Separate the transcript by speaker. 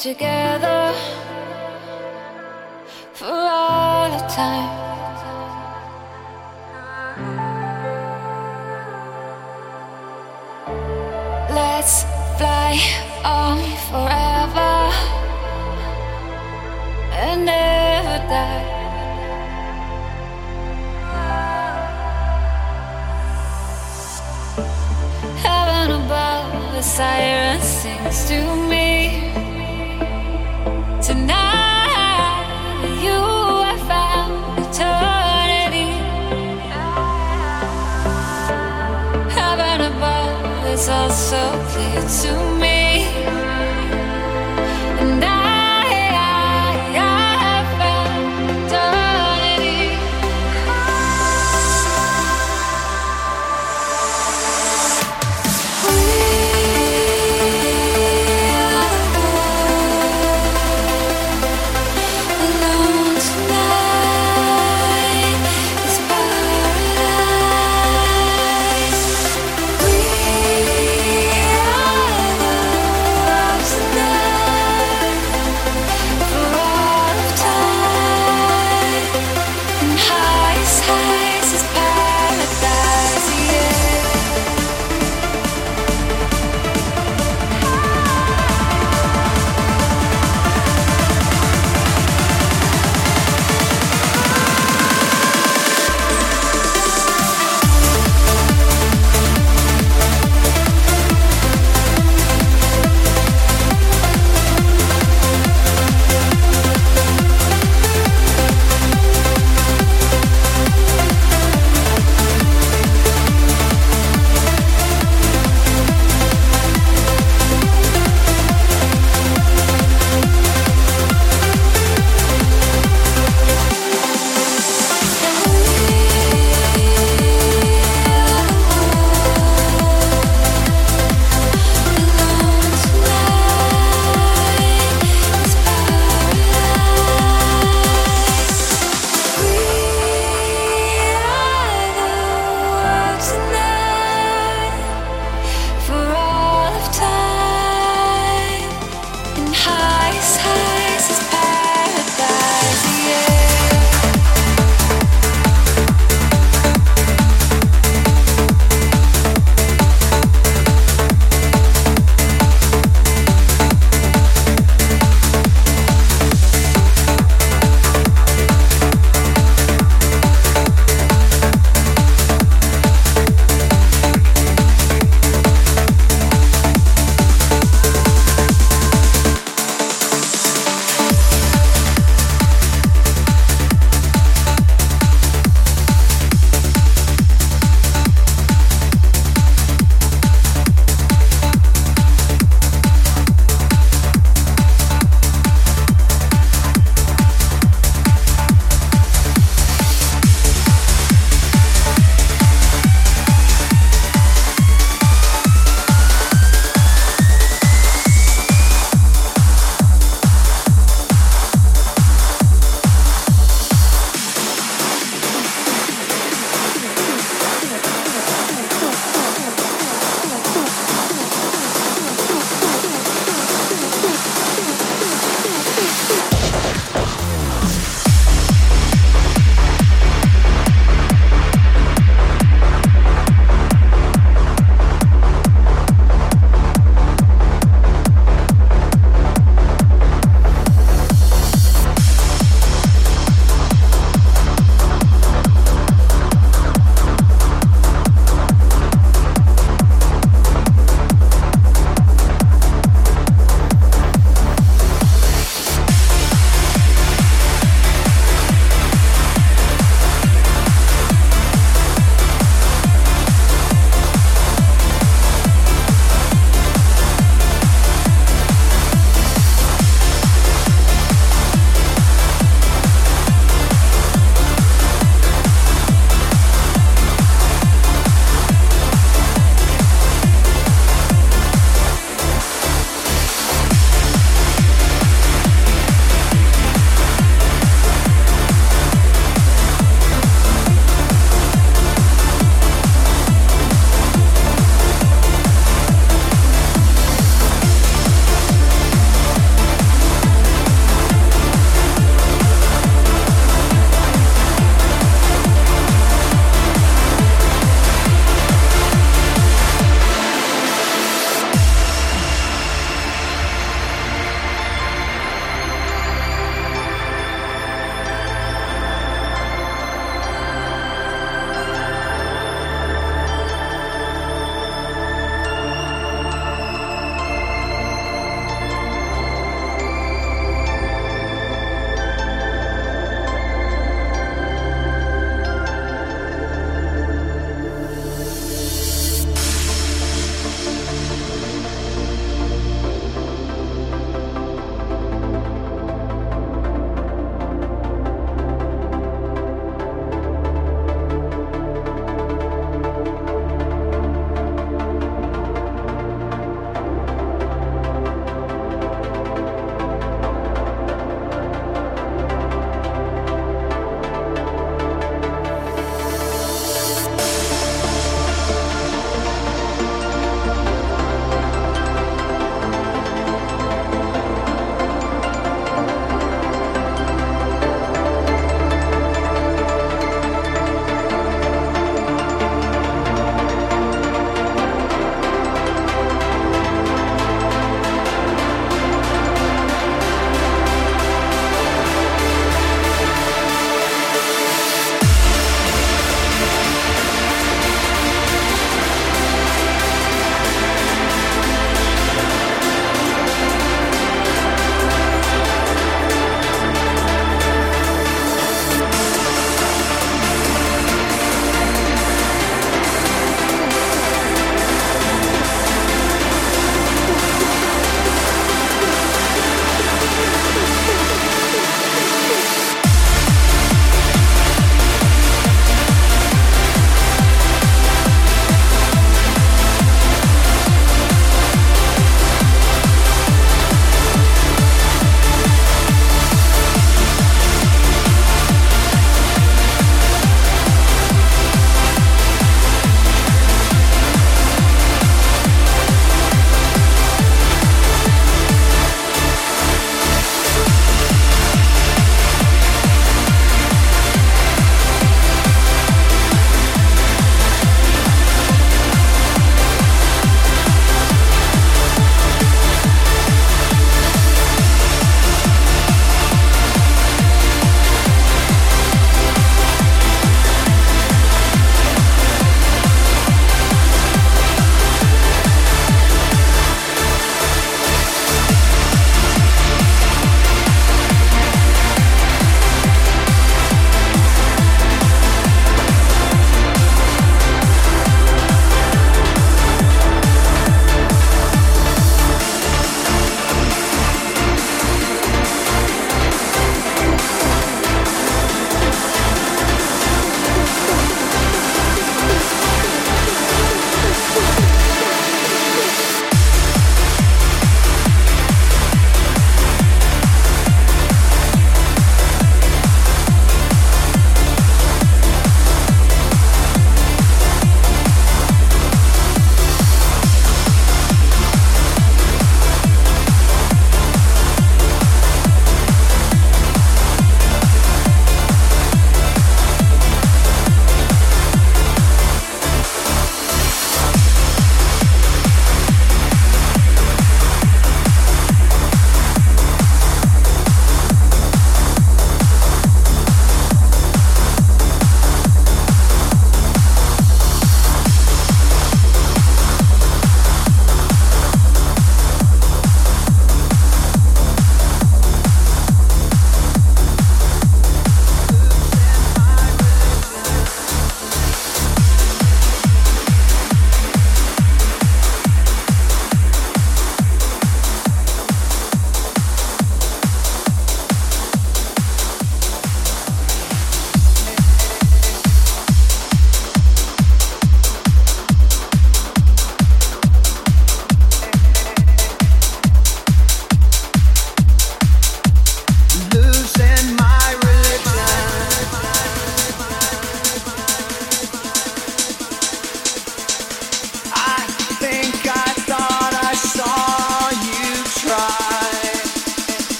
Speaker 1: together for all of time. Let's fly on forever and never die. Heaven above, a siren sings to me. Tonight, you have found eternity. Heaven above is all so clear to me.